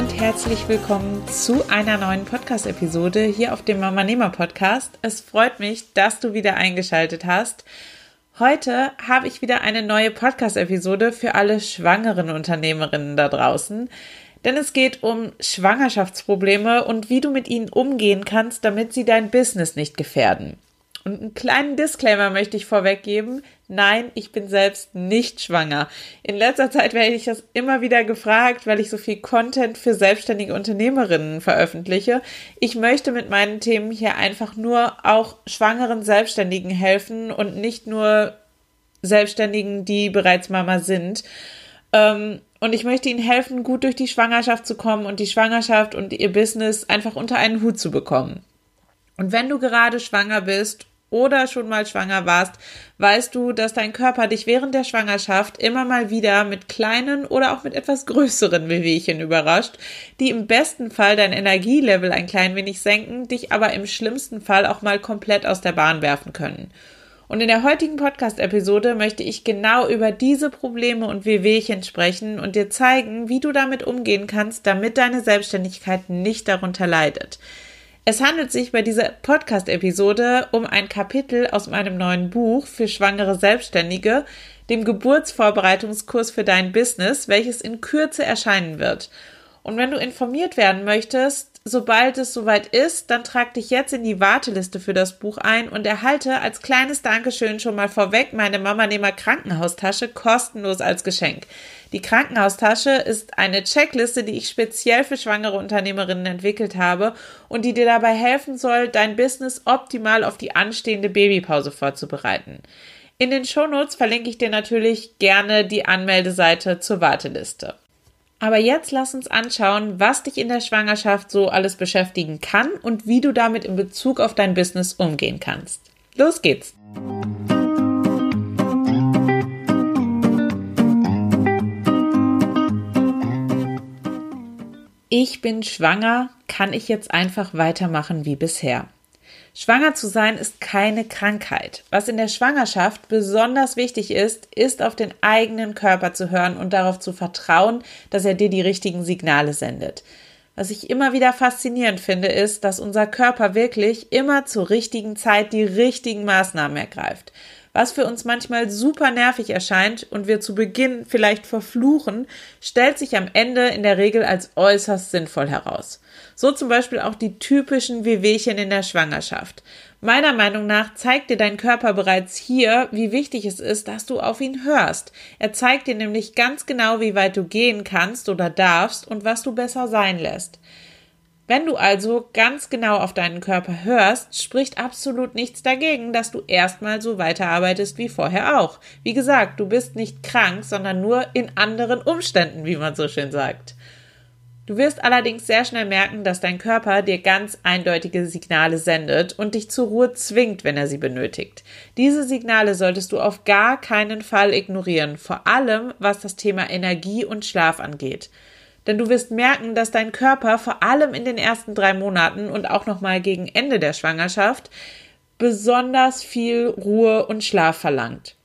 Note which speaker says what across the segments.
Speaker 1: Und herzlich willkommen zu einer neuen Podcast-Episode hier auf dem Mama Nehmer Podcast. Es freut mich, dass du wieder eingeschaltet hast. Heute habe ich wieder eine neue Podcast-Episode für alle schwangeren Unternehmerinnen da draußen. Denn es geht um Schwangerschaftsprobleme und wie du mit ihnen umgehen kannst, damit sie dein Business nicht gefährden. Und einen kleinen Disclaimer möchte ich vorweggeben. Nein, ich bin selbst nicht schwanger. In letzter Zeit werde ich das immer wieder gefragt, weil ich so viel Content für selbstständige Unternehmerinnen veröffentliche. Ich möchte mit meinen Themen hier einfach nur auch schwangeren Selbstständigen helfen und nicht nur Selbstständigen, die bereits Mama sind. Ähm, und ich möchte ihnen helfen, gut durch die Schwangerschaft zu kommen und die Schwangerschaft und ihr Business einfach unter einen Hut zu bekommen. Und wenn du gerade schwanger bist oder schon mal schwanger warst, weißt du, dass dein Körper dich während der Schwangerschaft immer mal wieder mit kleinen oder auch mit etwas größeren Wehwehchen überrascht, die im besten Fall dein Energielevel ein klein wenig senken, dich aber im schlimmsten Fall auch mal komplett aus der Bahn werfen können. Und in der heutigen Podcast-Episode möchte ich genau über diese Probleme und Wehwehchen sprechen und dir zeigen, wie du damit umgehen kannst, damit deine Selbstständigkeit nicht darunter leidet. Es handelt sich bei dieser Podcast-Episode um ein Kapitel aus meinem neuen Buch für schwangere Selbstständige, dem Geburtsvorbereitungskurs für dein Business, welches in Kürze erscheinen wird. Und wenn du informiert werden möchtest, sobald es soweit ist, dann trag dich jetzt in die Warteliste für das Buch ein und erhalte als kleines Dankeschön schon mal vorweg meine Mama Nehmer Krankenhaustasche kostenlos als Geschenk. Die Krankenhaustasche ist eine Checkliste, die ich speziell für schwangere Unternehmerinnen entwickelt habe und die dir dabei helfen soll, dein Business optimal auf die anstehende Babypause vorzubereiten. In den Shownotes verlinke ich dir natürlich gerne die Anmeldeseite zur Warteliste. Aber jetzt lass uns anschauen, was dich in der Schwangerschaft so alles beschäftigen kann und wie du damit in Bezug auf dein Business umgehen kannst. Los geht's! ich bin schwanger, kann ich jetzt einfach weitermachen wie bisher. Schwanger zu sein ist keine Krankheit. Was in der Schwangerschaft besonders wichtig ist, ist auf den eigenen Körper zu hören und darauf zu vertrauen, dass er dir die richtigen Signale sendet. Was ich immer wieder faszinierend finde, ist, dass unser Körper wirklich immer zur richtigen Zeit die richtigen Maßnahmen ergreift was für uns manchmal super nervig erscheint und wir zu Beginn vielleicht verfluchen, stellt sich am Ende in der Regel als äußerst sinnvoll heraus. So zum Beispiel auch die typischen Wehwehchen in der Schwangerschaft. Meiner Meinung nach zeigt dir dein Körper bereits hier, wie wichtig es ist, dass du auf ihn hörst. Er zeigt dir nämlich ganz genau, wie weit du gehen kannst oder darfst und was du besser sein lässt. Wenn du also ganz genau auf deinen Körper hörst, spricht absolut nichts dagegen, dass du erstmal so weiterarbeitest wie vorher auch. Wie gesagt, du bist nicht krank, sondern nur in anderen Umständen, wie man so schön sagt. Du wirst allerdings sehr schnell merken, dass dein Körper dir ganz eindeutige Signale sendet und dich zur Ruhe zwingt, wenn er sie benötigt. Diese Signale solltest du auf gar keinen Fall ignorieren, vor allem was das Thema Energie und Schlaf angeht. Denn du wirst merken, dass dein Körper vor allem in den ersten drei Monaten und auch nochmal gegen Ende der Schwangerschaft besonders viel Ruhe und Schlaf verlangt.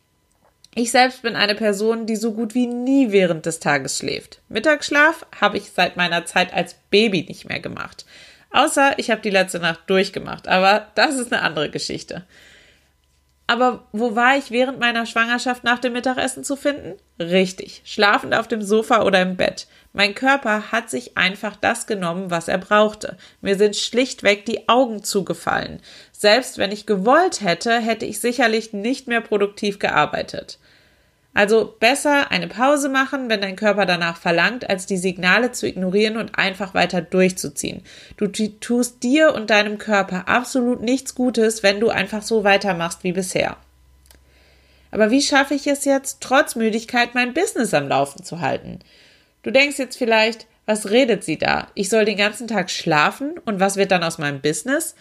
Speaker 1: Ich selbst bin eine Person, die so gut wie nie während des Tages schläft. Mittagsschlaf habe ich seit meiner Zeit als Baby nicht mehr gemacht. Außer ich habe die letzte Nacht durchgemacht, aber das ist eine andere Geschichte. Aber wo war ich während meiner Schwangerschaft nach dem Mittagessen zu finden? Richtig, schlafend auf dem Sofa oder im Bett. Mein Körper hat sich einfach das genommen, was er brauchte. Mir sind schlichtweg die Augen zugefallen. Selbst wenn ich gewollt hätte, hätte ich sicherlich nicht mehr produktiv gearbeitet. Also besser eine Pause machen, wenn dein Körper danach verlangt, als die Signale zu ignorieren und einfach weiter durchzuziehen. Du tust dir und deinem Körper absolut nichts Gutes, wenn du einfach so weitermachst wie bisher. Aber wie schaffe ich es jetzt, trotz Müdigkeit mein Business am Laufen zu halten? Du denkst jetzt vielleicht, was redet sie da? Ich soll den ganzen Tag schlafen und was wird dann aus meinem Business?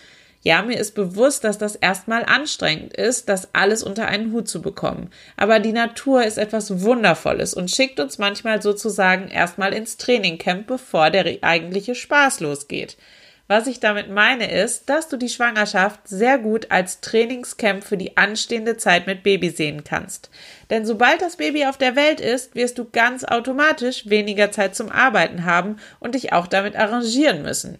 Speaker 1: Ja, mir ist bewusst, dass das erstmal anstrengend ist, das alles unter einen Hut zu bekommen. Aber die Natur ist etwas Wundervolles und schickt uns manchmal sozusagen erstmal ins Trainingcamp, bevor der eigentliche Spaß losgeht. Was ich damit meine ist, dass du die Schwangerschaft sehr gut als Trainingscamp für die anstehende Zeit mit Baby sehen kannst. Denn sobald das Baby auf der Welt ist, wirst du ganz automatisch weniger Zeit zum Arbeiten haben und dich auch damit arrangieren müssen.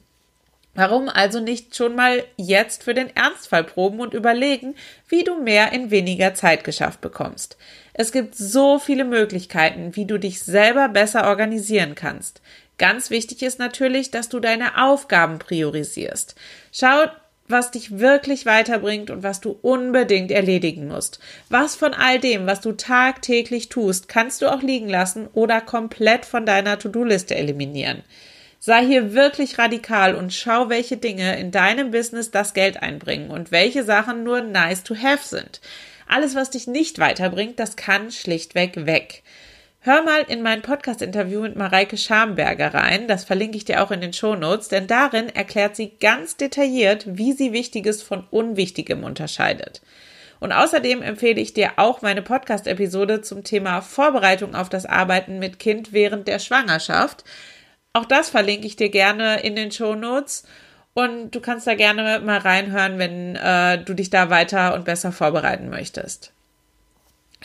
Speaker 1: Warum also nicht schon mal jetzt für den Ernstfall proben und überlegen, wie du mehr in weniger Zeit geschafft bekommst? Es gibt so viele Möglichkeiten, wie du dich selber besser organisieren kannst. Ganz wichtig ist natürlich, dass du deine Aufgaben priorisierst. Schau, was dich wirklich weiterbringt und was du unbedingt erledigen musst. Was von all dem, was du tagtäglich tust, kannst du auch liegen lassen oder komplett von deiner To-Do-Liste eliminieren. Sei hier wirklich radikal und schau, welche Dinge in deinem Business das Geld einbringen und welche Sachen nur nice to have sind. Alles, was dich nicht weiterbringt, das kann schlichtweg weg. Hör mal in mein Podcast-Interview mit Mareike Schamberger rein, das verlinke ich dir auch in den Shownotes, denn darin erklärt sie ganz detailliert, wie sie Wichtiges von Unwichtigem unterscheidet. Und außerdem empfehle ich dir auch meine Podcast-Episode zum Thema Vorbereitung auf das Arbeiten mit Kind während der Schwangerschaft. Auch das verlinke ich dir gerne in den Show Notes. Und du kannst da gerne mal reinhören, wenn äh, du dich da weiter und besser vorbereiten möchtest.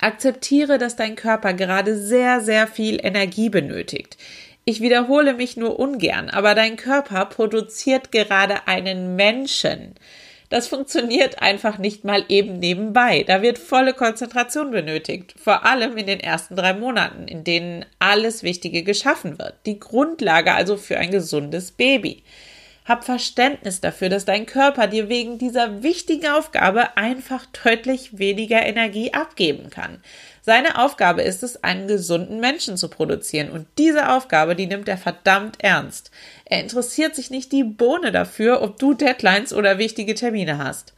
Speaker 1: Akzeptiere, dass dein Körper gerade sehr, sehr viel Energie benötigt. Ich wiederhole mich nur ungern, aber dein Körper produziert gerade einen Menschen. Das funktioniert einfach nicht mal eben nebenbei. Da wird volle Konzentration benötigt. Vor allem in den ersten drei Monaten, in denen alles Wichtige geschaffen wird. Die Grundlage also für ein gesundes Baby. Hab Verständnis dafür, dass dein Körper dir wegen dieser wichtigen Aufgabe einfach deutlich weniger Energie abgeben kann. Seine Aufgabe ist es, einen gesunden Menschen zu produzieren und diese Aufgabe, die nimmt er verdammt ernst. Er interessiert sich nicht die Bohne dafür, ob du Deadlines oder wichtige Termine hast.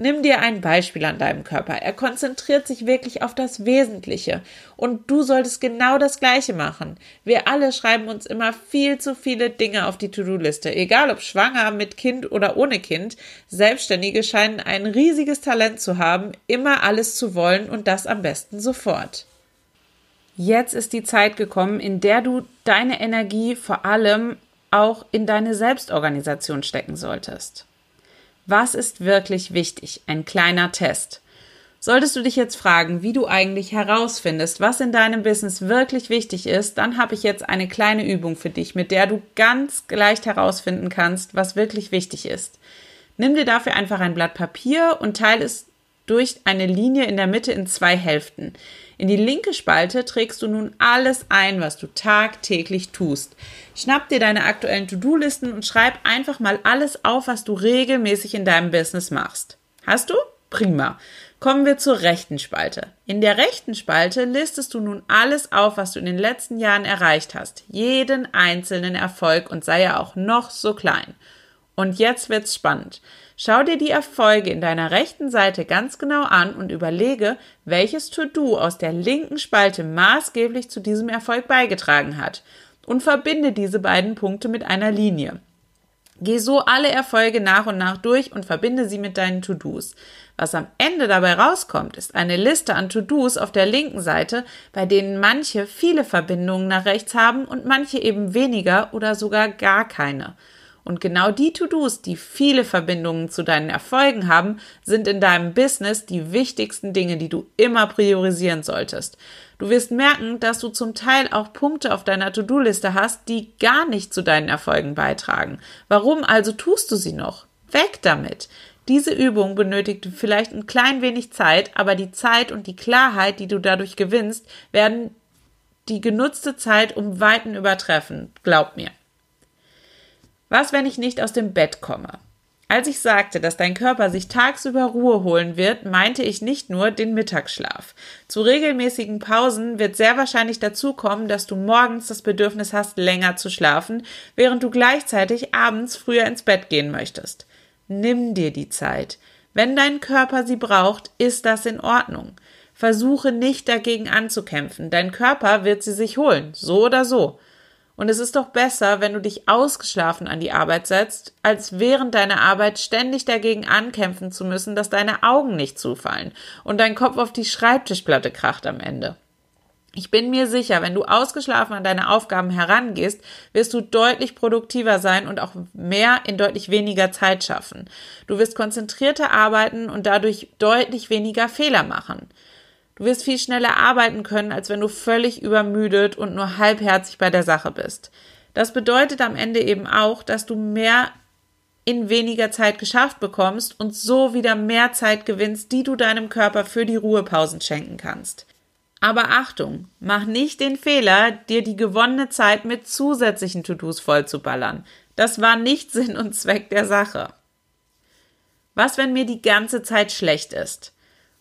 Speaker 1: Nimm dir ein Beispiel an deinem Körper. Er konzentriert sich wirklich auf das Wesentliche. Und du solltest genau das Gleiche machen. Wir alle schreiben uns immer viel zu viele Dinge auf die To-Do-Liste. Egal ob schwanger, mit Kind oder ohne Kind. Selbstständige scheinen ein riesiges Talent zu haben, immer alles zu wollen und das am besten sofort. Jetzt ist die Zeit gekommen, in der du deine Energie vor allem auch in deine Selbstorganisation stecken solltest. Was ist wirklich wichtig? Ein kleiner Test. Solltest du dich jetzt fragen, wie du eigentlich herausfindest, was in deinem Business wirklich wichtig ist, dann habe ich jetzt eine kleine Übung für dich, mit der du ganz leicht herausfinden kannst, was wirklich wichtig ist. Nimm dir dafür einfach ein Blatt Papier und teile es durch eine Linie in der Mitte in zwei Hälften. In die linke Spalte trägst du nun alles ein, was du tagtäglich tust. Schnapp dir deine aktuellen To-Do-Listen und schreib einfach mal alles auf, was du regelmäßig in deinem Business machst. Hast du? Prima. Kommen wir zur rechten Spalte. In der rechten Spalte listest du nun alles auf, was du in den letzten Jahren erreicht hast. Jeden einzelnen Erfolg und sei er auch noch so klein. Und jetzt wird's spannend. Schau dir die Erfolge in deiner rechten Seite ganz genau an und überlege, welches To-Do aus der linken Spalte maßgeblich zu diesem Erfolg beigetragen hat und verbinde diese beiden Punkte mit einer Linie. Geh so alle Erfolge nach und nach durch und verbinde sie mit deinen To-Dos. Was am Ende dabei rauskommt, ist eine Liste an To-Dos auf der linken Seite, bei denen manche viele Verbindungen nach rechts haben und manche eben weniger oder sogar gar keine. Und genau die To-Dos, die viele Verbindungen zu deinen Erfolgen haben, sind in deinem Business die wichtigsten Dinge, die du immer priorisieren solltest. Du wirst merken, dass du zum Teil auch Punkte auf deiner To-Do-Liste hast, die gar nicht zu deinen Erfolgen beitragen. Warum also tust du sie noch? Weg damit! Diese Übung benötigt vielleicht ein klein wenig Zeit, aber die Zeit und die Klarheit, die du dadurch gewinnst, werden die genutzte Zeit um Weiten übertreffen. Glaub mir. Was, wenn ich nicht aus dem Bett komme? Als ich sagte, dass dein Körper sich tagsüber Ruhe holen wird, meinte ich nicht nur den Mittagsschlaf. Zu regelmäßigen Pausen wird sehr wahrscheinlich dazu kommen, dass du morgens das Bedürfnis hast, länger zu schlafen, während du gleichzeitig abends früher ins Bett gehen möchtest. Nimm dir die Zeit. Wenn dein Körper sie braucht, ist das in Ordnung. Versuche nicht dagegen anzukämpfen. Dein Körper wird sie sich holen, so oder so. Und es ist doch besser, wenn du dich ausgeschlafen an die Arbeit setzt, als während deiner Arbeit ständig dagegen ankämpfen zu müssen, dass deine Augen nicht zufallen und dein Kopf auf die Schreibtischplatte kracht am Ende. Ich bin mir sicher, wenn du ausgeschlafen an deine Aufgaben herangehst, wirst du deutlich produktiver sein und auch mehr in deutlich weniger Zeit schaffen. Du wirst konzentrierter arbeiten und dadurch deutlich weniger Fehler machen. Du wirst viel schneller arbeiten können, als wenn du völlig übermüdet und nur halbherzig bei der Sache bist. Das bedeutet am Ende eben auch, dass du mehr in weniger Zeit geschafft bekommst und so wieder mehr Zeit gewinnst, die du deinem Körper für die Ruhepausen schenken kannst. Aber Achtung, mach nicht den Fehler, dir die gewonnene Zeit mit zusätzlichen To-Dos vollzuballern. Das war nicht Sinn und Zweck der Sache. Was, wenn mir die ganze Zeit schlecht ist?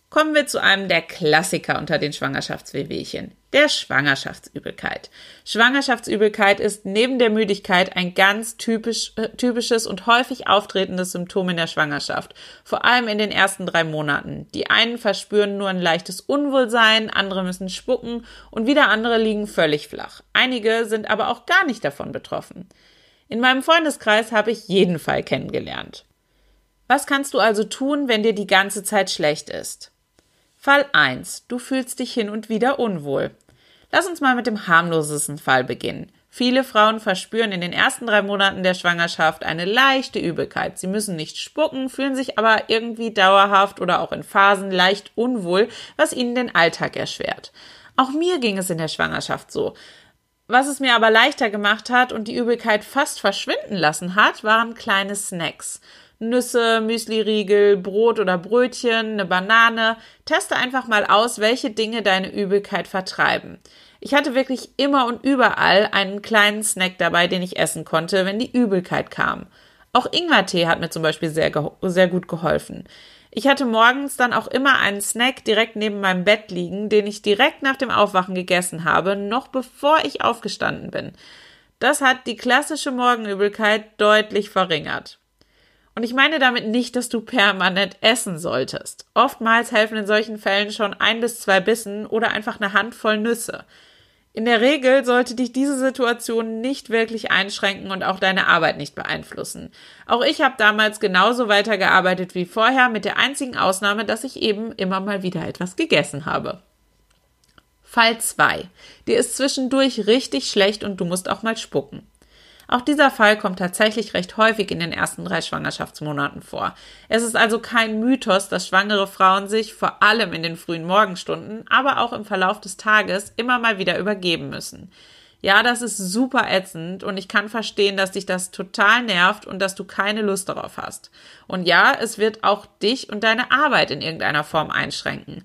Speaker 1: Kommen wir zu einem der Klassiker unter den Schwangerschaftswehwehchen, der Schwangerschaftsübelkeit. Schwangerschaftsübelkeit ist neben der Müdigkeit ein ganz typisch, äh, typisches und häufig auftretendes Symptom in der Schwangerschaft, vor allem in den ersten drei Monaten. Die einen verspüren nur ein leichtes Unwohlsein, andere müssen spucken und wieder andere liegen völlig flach. Einige sind aber auch gar nicht davon betroffen. In meinem Freundeskreis habe ich jeden Fall kennengelernt. Was kannst du also tun, wenn dir die ganze Zeit schlecht ist? Fall 1. Du fühlst dich hin und wieder unwohl. Lass uns mal mit dem harmlosesten Fall beginnen. Viele Frauen verspüren in den ersten drei Monaten der Schwangerschaft eine leichte Übelkeit. Sie müssen nicht spucken, fühlen sich aber irgendwie dauerhaft oder auch in Phasen leicht unwohl, was ihnen den Alltag erschwert. Auch mir ging es in der Schwangerschaft so. Was es mir aber leichter gemacht hat und die Übelkeit fast verschwinden lassen hat, waren kleine Snacks. Nüsse, Müsliriegel, Brot oder Brötchen, eine Banane. Teste einfach mal aus, welche Dinge deine Übelkeit vertreiben. Ich hatte wirklich immer und überall einen kleinen Snack dabei, den ich essen konnte, wenn die Übelkeit kam. Auch Ingwertee hat mir zum Beispiel sehr, sehr gut geholfen. Ich hatte morgens dann auch immer einen Snack direkt neben meinem Bett liegen, den ich direkt nach dem Aufwachen gegessen habe, noch bevor ich aufgestanden bin. Das hat die klassische Morgenübelkeit deutlich verringert. Und ich meine damit nicht, dass du permanent essen solltest. Oftmals helfen in solchen Fällen schon ein bis zwei Bissen oder einfach eine Handvoll Nüsse. In der Regel sollte dich diese Situation nicht wirklich einschränken und auch deine Arbeit nicht beeinflussen. Auch ich habe damals genauso weitergearbeitet wie vorher, mit der einzigen Ausnahme, dass ich eben immer mal wieder etwas gegessen habe. Fall 2. Dir ist zwischendurch richtig schlecht und du musst auch mal spucken. Auch dieser Fall kommt tatsächlich recht häufig in den ersten drei Schwangerschaftsmonaten vor. Es ist also kein Mythos, dass schwangere Frauen sich vor allem in den frühen Morgenstunden, aber auch im Verlauf des Tages immer mal wieder übergeben müssen. Ja, das ist super ätzend und ich kann verstehen, dass dich das total nervt und dass du keine Lust darauf hast. Und ja, es wird auch dich und deine Arbeit in irgendeiner Form einschränken.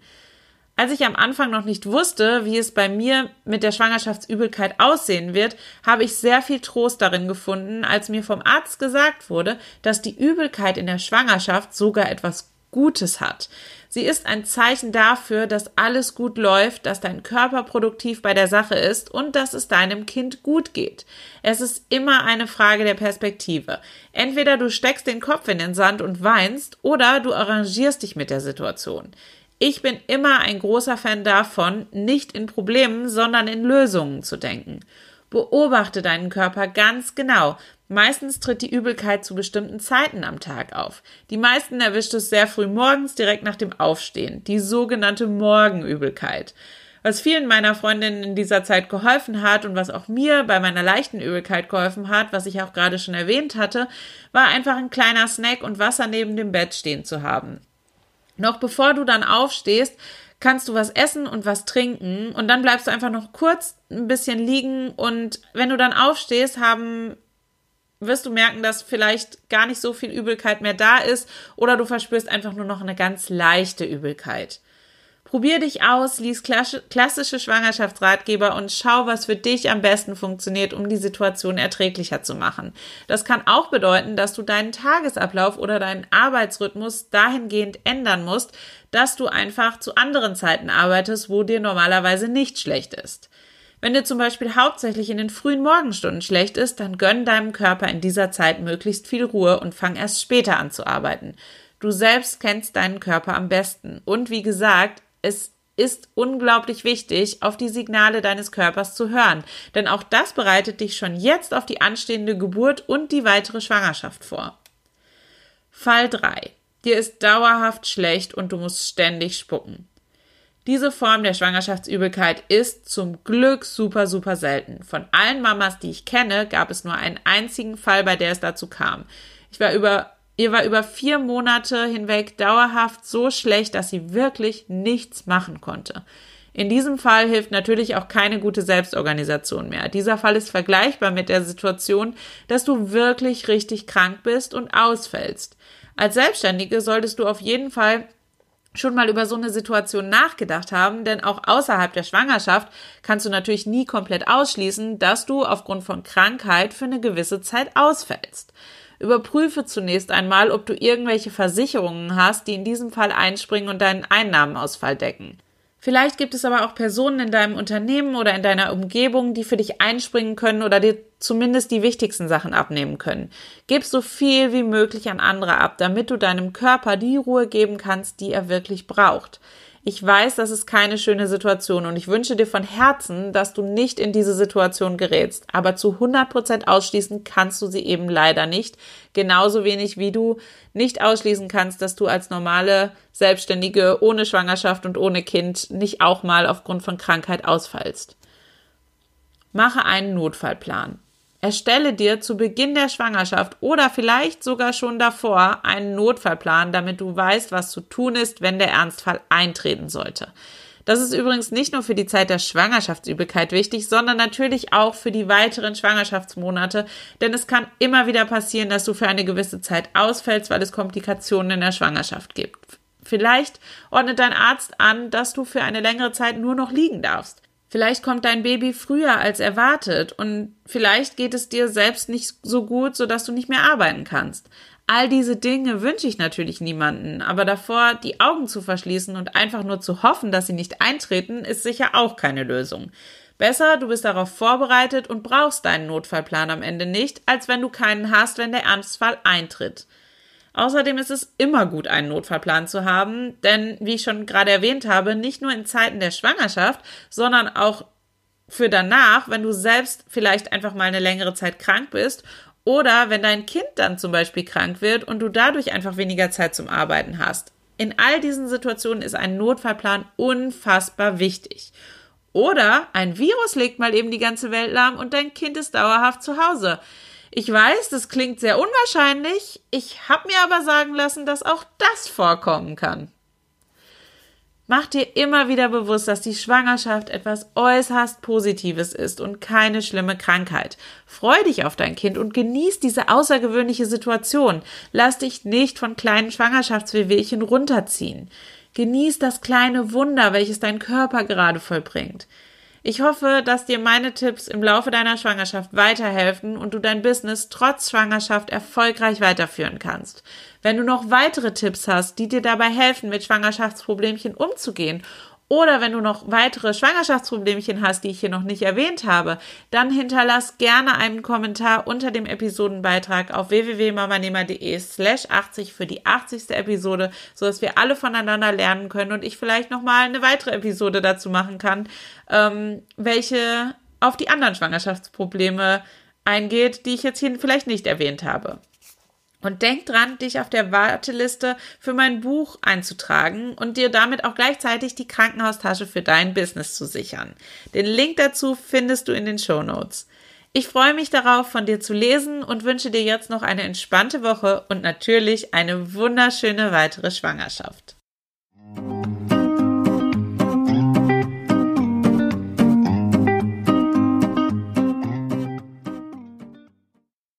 Speaker 1: Als ich am Anfang noch nicht wusste, wie es bei mir mit der Schwangerschaftsübelkeit aussehen wird, habe ich sehr viel Trost darin gefunden, als mir vom Arzt gesagt wurde, dass die Übelkeit in der Schwangerschaft sogar etwas Gutes hat. Sie ist ein Zeichen dafür, dass alles gut läuft, dass dein Körper produktiv bei der Sache ist und dass es deinem Kind gut geht. Es ist immer eine Frage der Perspektive. Entweder du steckst den Kopf in den Sand und weinst oder du arrangierst dich mit der Situation. Ich bin immer ein großer Fan davon, nicht in Problemen, sondern in Lösungen zu denken. Beobachte deinen Körper ganz genau. Meistens tritt die Übelkeit zu bestimmten Zeiten am Tag auf. Die meisten erwischt es sehr früh morgens direkt nach dem Aufstehen, die sogenannte Morgenübelkeit. Was vielen meiner Freundinnen in dieser Zeit geholfen hat und was auch mir bei meiner leichten Übelkeit geholfen hat, was ich auch gerade schon erwähnt hatte, war einfach ein kleiner Snack und Wasser neben dem Bett stehen zu haben. Noch bevor du dann aufstehst, kannst du was essen und was trinken und dann bleibst du einfach noch kurz ein bisschen liegen und wenn du dann aufstehst, haben wirst du merken, dass vielleicht gar nicht so viel Übelkeit mehr da ist oder du verspürst einfach nur noch eine ganz leichte Übelkeit. Probier dich aus, lies klassische Schwangerschaftsratgeber und schau, was für dich am besten funktioniert, um die Situation erträglicher zu machen. Das kann auch bedeuten, dass du deinen Tagesablauf oder deinen Arbeitsrhythmus dahingehend ändern musst, dass du einfach zu anderen Zeiten arbeitest, wo dir normalerweise nicht schlecht ist. Wenn dir zum Beispiel hauptsächlich in den frühen Morgenstunden schlecht ist, dann gönn deinem Körper in dieser Zeit möglichst viel Ruhe und fang erst später an zu arbeiten. Du selbst kennst deinen Körper am besten. Und wie gesagt, es ist unglaublich wichtig, auf die Signale deines Körpers zu hören, denn auch das bereitet dich schon jetzt auf die anstehende Geburt und die weitere Schwangerschaft vor. Fall 3. Dir ist dauerhaft schlecht und du musst ständig spucken. Diese Form der Schwangerschaftsübelkeit ist zum Glück super, super selten. Von allen Mamas, die ich kenne, gab es nur einen einzigen Fall, bei der es dazu kam. Ich war über, ihr war über vier Monate hinweg dauerhaft so schlecht, dass sie wirklich nichts machen konnte. In diesem Fall hilft natürlich auch keine gute Selbstorganisation mehr. Dieser Fall ist vergleichbar mit der Situation, dass du wirklich richtig krank bist und ausfällst. Als Selbstständige solltest du auf jeden Fall schon mal über so eine Situation nachgedacht haben, denn auch außerhalb der Schwangerschaft kannst du natürlich nie komplett ausschließen, dass du aufgrund von Krankheit für eine gewisse Zeit ausfällst. Überprüfe zunächst einmal, ob du irgendwelche Versicherungen hast, die in diesem Fall einspringen und deinen Einnahmenausfall decken. Vielleicht gibt es aber auch Personen in deinem Unternehmen oder in deiner Umgebung, die für dich einspringen können oder dir zumindest die wichtigsten Sachen abnehmen können. Gib so viel wie möglich an andere ab, damit du deinem Körper die Ruhe geben kannst, die er wirklich braucht. Ich weiß, das ist keine schöne Situation und ich wünsche dir von Herzen, dass du nicht in diese Situation gerätst. Aber zu 100 Prozent ausschließen kannst du sie eben leider nicht. Genauso wenig wie du nicht ausschließen kannst, dass du als normale Selbstständige ohne Schwangerschaft und ohne Kind nicht auch mal aufgrund von Krankheit ausfallst. Mache einen Notfallplan. Erstelle dir zu Beginn der Schwangerschaft oder vielleicht sogar schon davor einen Notfallplan, damit du weißt, was zu tun ist, wenn der Ernstfall eintreten sollte. Das ist übrigens nicht nur für die Zeit der Schwangerschaftsübelkeit wichtig, sondern natürlich auch für die weiteren Schwangerschaftsmonate, denn es kann immer wieder passieren, dass du für eine gewisse Zeit ausfällst, weil es Komplikationen in der Schwangerschaft gibt. Vielleicht ordnet dein Arzt an, dass du für eine längere Zeit nur noch liegen darfst. Vielleicht kommt dein Baby früher als erwartet und vielleicht geht es dir selbst nicht so gut, sodass du nicht mehr arbeiten kannst. All diese Dinge wünsche ich natürlich niemanden, aber davor die Augen zu verschließen und einfach nur zu hoffen, dass sie nicht eintreten, ist sicher auch keine Lösung. Besser, du bist darauf vorbereitet und brauchst deinen Notfallplan am Ende nicht, als wenn du keinen hast, wenn der Ernstfall eintritt. Außerdem ist es immer gut, einen Notfallplan zu haben, denn wie ich schon gerade erwähnt habe, nicht nur in Zeiten der Schwangerschaft, sondern auch für danach, wenn du selbst vielleicht einfach mal eine längere Zeit krank bist oder wenn dein Kind dann zum Beispiel krank wird und du dadurch einfach weniger Zeit zum Arbeiten hast. In all diesen Situationen ist ein Notfallplan unfassbar wichtig. Oder ein Virus legt mal eben die ganze Welt lahm und dein Kind ist dauerhaft zu Hause. Ich weiß, das klingt sehr unwahrscheinlich. Ich habe mir aber sagen lassen, dass auch das vorkommen kann. Mach dir immer wieder bewusst, dass die Schwangerschaft etwas äußerst Positives ist und keine schlimme Krankheit. Freu dich auf dein Kind und genieß diese außergewöhnliche Situation. Lass dich nicht von kleinen Schwangerschaftswehwehchen runterziehen. Genieß das kleine Wunder, welches dein Körper gerade vollbringt. Ich hoffe, dass dir meine Tipps im Laufe deiner Schwangerschaft weiterhelfen und du dein Business trotz Schwangerschaft erfolgreich weiterführen kannst. Wenn du noch weitere Tipps hast, die dir dabei helfen, mit Schwangerschaftsproblemchen umzugehen oder wenn du noch weitere Schwangerschaftsproblemchen hast, die ich hier noch nicht erwähnt habe, dann hinterlass gerne einen Kommentar unter dem Episodenbeitrag auf www.mamanehmer.de slash 80 für die 80. Episode, so dass wir alle voneinander lernen können und ich vielleicht nochmal eine weitere Episode dazu machen kann, ähm, welche auf die anderen Schwangerschaftsprobleme eingeht, die ich jetzt hier vielleicht nicht erwähnt habe. Und denk dran, dich auf der Warteliste für mein Buch einzutragen und dir damit auch gleichzeitig die Krankenhaustasche für dein Business zu sichern. Den Link dazu findest du in den Show Notes. Ich freue mich darauf, von dir zu lesen und wünsche dir jetzt noch eine entspannte Woche und natürlich eine wunderschöne weitere Schwangerschaft.